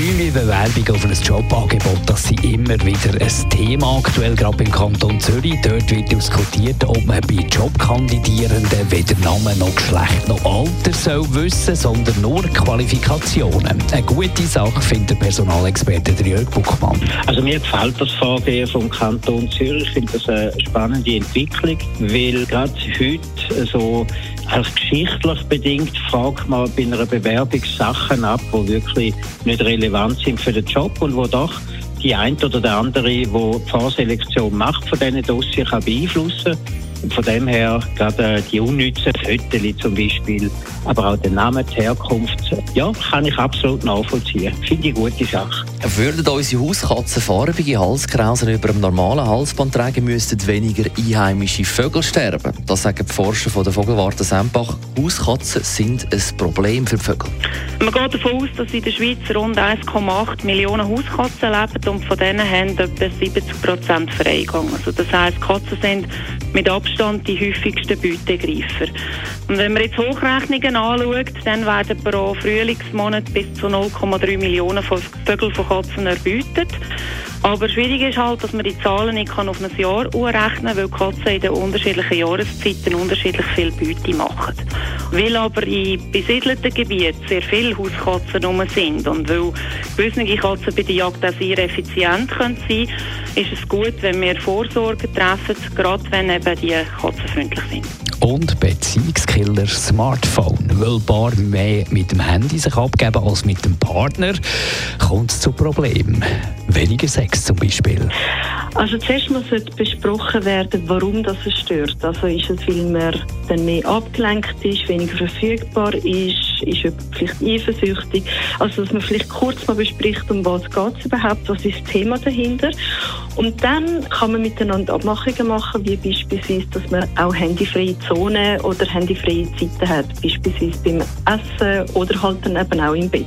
Anonyme Bewerbung auf ein Jobangebot, das sind immer wieder ein Thema aktuell, gerade im Kanton Zürich. Dort wird diskutiert, ob man bei Jobkandidierenden weder Namen noch Geschlecht noch Alter soll wissen, sondern nur Qualifikationen. Eine gute Sache findet der Personalexperte Jörg Buchmann. Also mir gefällt das Vorgehen vom Kanton Zürich. Ich finde das eine spannende Entwicklung, weil gerade heute so als geschichtlich bedingt fragt man bei einer Bewerbung Sachen ab, die wirklich nicht relevant sind für den Job und wo doch die eine oder der andere, die die Vorselektion macht von diesen Dossiers, kann beeinflussen und von dem her gerade die unnützen Fotos zum Beispiel, aber auch der Name, die Herkunft, ja, kann ich absolut nachvollziehen. Finde ich eine gute Sache. Würden unsere Hauskatzen farbige Halskrausen über einem normalen Halsband tragen, müssten weniger einheimische Vögel sterben. Das sagen die Forscher von der Vogelwarte Sempach. Hauskatzen sind ein Problem für die Vögel. Man geht davon aus, dass in der Schweiz rund 1,8 Millionen Hauskatzen leben und von denen haben etwa 70 Prozent Freigang. Also das heisst, Katzen sind mit Abstand die häufigsten Beutegreifer. Und wenn man jetzt Hochrechnungen anschaut, dann werden pro Frühlingsmonat bis zu 0,3 Millionen Vögel von Katzen erbeutet. Aber schwierig ist halt, dass man die Zahlen nicht auf ein Jahr umrechnen kann, weil Katzen in den unterschiedlichen Jahreszeiten unterschiedlich viel Beute machen. Weil aber in besiedelten Gebieten sehr viele Hauskatzen rum sind und weil gewisse Katzen bei der Jagd auch sehr effizient können sein ist es gut, wenn wir Vorsorge treffen, gerade wenn eben die Katzen freundlich sind und Beziehungskiller Smartphone. Weil paar mehr mit dem Handy sich abgeben als mit dem Partner, kommt es zu Problemen. Weniger Sex zum Beispiel. Also zuerst muss besprochen werden, warum das stört. Also ist es, weil man dann mehr abgelenkt ist, weniger verfügbar ist, ist vielleicht eifersüchtig. Also dass man vielleicht kurz mal bespricht, um was geht es überhaupt, was ist das Thema dahinter. Und dann kann man miteinander Abmachungen machen, wie beispielsweise, dass man auch handyfreie Zonen oder handyfreie Zeiten hat, beispielsweise beim Essen oder halt dann eben auch im Bett.